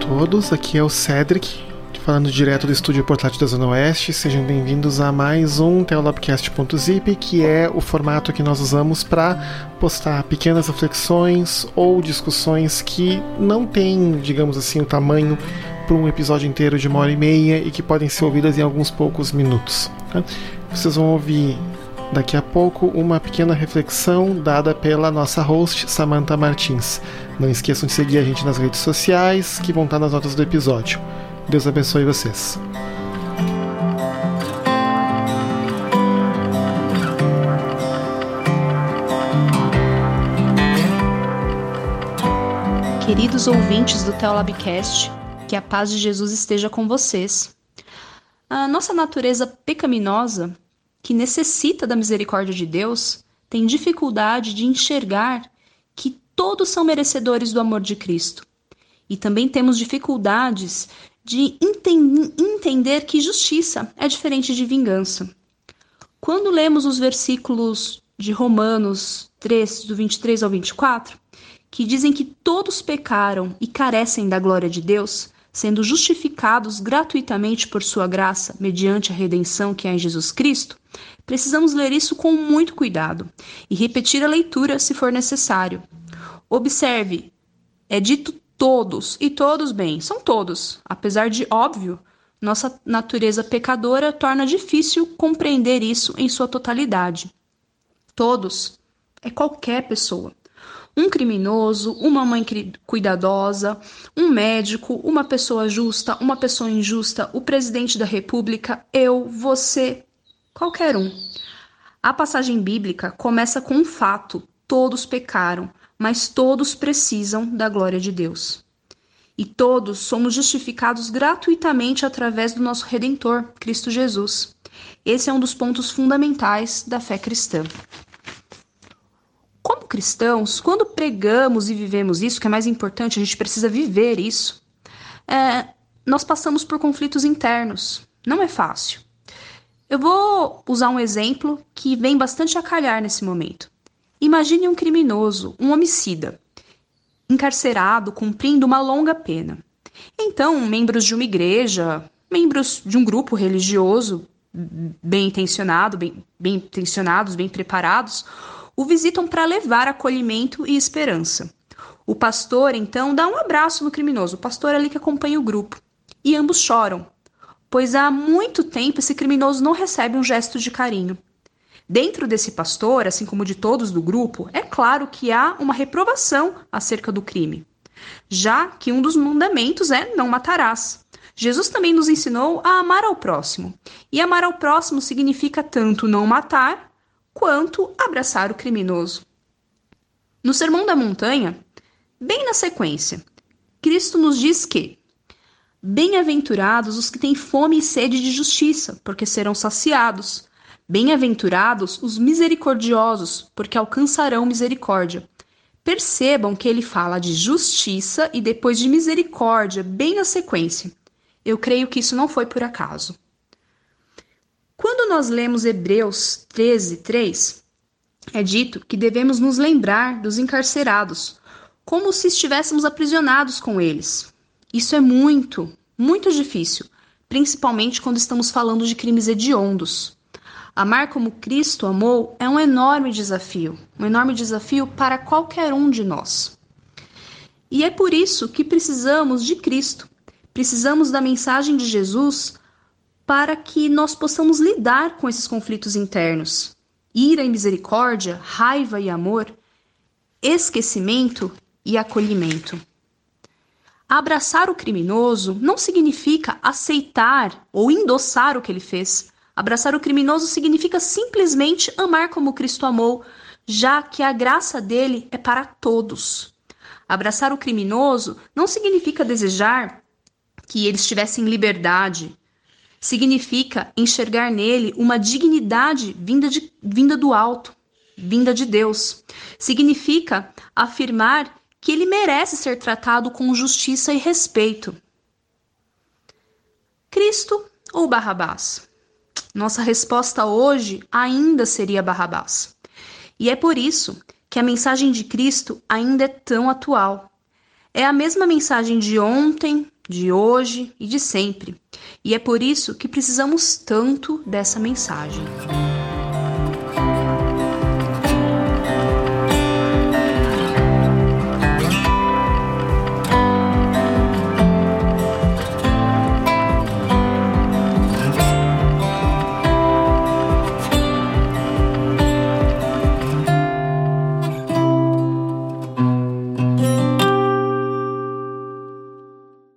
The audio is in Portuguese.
todos, aqui é o Cedric, falando direto do estúdio portátil da Zona Oeste. Sejam bem-vindos a mais um Teolabcast.zip, que é o formato que nós usamos para postar pequenas reflexões ou discussões que não têm, digamos assim, o tamanho para um episódio inteiro de uma hora e meia e que podem ser ouvidas em alguns poucos minutos. Tá? Vocês vão ouvir daqui a pouco uma pequena reflexão dada pela nossa host Samantha Martins. Não esqueçam de seguir a gente nas redes sociais que vão estar nas notas do episódio. Deus abençoe vocês. Queridos ouvintes do Teolabcast, que a paz de Jesus esteja com vocês. A nossa natureza pecaminosa, que necessita da misericórdia de Deus, tem dificuldade de enxergar que todos são merecedores do amor de Cristo. E também temos dificuldades de enten entender que justiça é diferente de vingança. Quando lemos os versículos de Romanos 3, do 23 ao 24, que dizem que todos pecaram e carecem da glória de Deus, sendo justificados gratuitamente por sua graça, mediante a redenção que há em Jesus Cristo, precisamos ler isso com muito cuidado e repetir a leitura se for necessário. Observe, é dito todos, e todos bem, são todos. Apesar de óbvio, nossa natureza pecadora torna difícil compreender isso em sua totalidade. Todos é qualquer pessoa. Um criminoso, uma mãe cuidadosa, um médico, uma pessoa justa, uma pessoa injusta, o presidente da república, eu, você, qualquer um. A passagem bíblica começa com um fato: todos pecaram mas todos precisam da glória de Deus. E todos somos justificados gratuitamente através do nosso Redentor, Cristo Jesus. Esse é um dos pontos fundamentais da fé cristã. Cristãos, quando pregamos e vivemos isso, que é mais importante, a gente precisa viver isso, é, nós passamos por conflitos internos. Não é fácil. Eu vou usar um exemplo que vem bastante a calhar nesse momento. Imagine um criminoso, um homicida, encarcerado, cumprindo uma longa pena. Então, membros de uma igreja, membros de um grupo religioso, bem intencionado, bem, bem intencionados, bem preparados, o visitam para levar acolhimento e esperança. O pastor, então, dá um abraço no criminoso, o pastor é ali que acompanha o grupo. E ambos choram, pois há muito tempo esse criminoso não recebe um gesto de carinho. Dentro desse pastor, assim como de todos do grupo, é claro que há uma reprovação acerca do crime, já que um dos mandamentos é não matarás. Jesus também nos ensinou a amar ao próximo. E amar ao próximo significa tanto não matar quanto abraçar o criminoso. No Sermão da Montanha, bem na sequência, Cristo nos diz que Bem-aventurados os que têm fome e sede de justiça, porque serão saciados. Bem-aventurados os misericordiosos, porque alcançarão misericórdia. Percebam que ele fala de justiça e depois de misericórdia, bem na sequência. Eu creio que isso não foi por acaso. Quando nós lemos Hebreus 13, 3, é dito que devemos nos lembrar dos encarcerados, como se estivéssemos aprisionados com eles. Isso é muito, muito difícil, principalmente quando estamos falando de crimes hediondos. Amar como Cristo amou é um enorme desafio, um enorme desafio para qualquer um de nós. E é por isso que precisamos de Cristo, precisamos da mensagem de Jesus para que nós possamos lidar com esses conflitos internos. Ira e misericórdia, raiva e amor, esquecimento e acolhimento. Abraçar o criminoso não significa aceitar ou endossar o que ele fez, Abraçar o criminoso significa simplesmente amar como Cristo amou, já que a graça dele é para todos. Abraçar o criminoso não significa desejar que ele estivesse em liberdade. Significa enxergar nele uma dignidade vinda, de, vinda do alto, vinda de Deus. Significa afirmar que ele merece ser tratado com justiça e respeito. Cristo ou Barrabás? Nossa resposta hoje ainda seria Barrabás. E é por isso que a mensagem de Cristo ainda é tão atual. É a mesma mensagem de ontem, de hoje e de sempre. E é por isso que precisamos tanto dessa mensagem.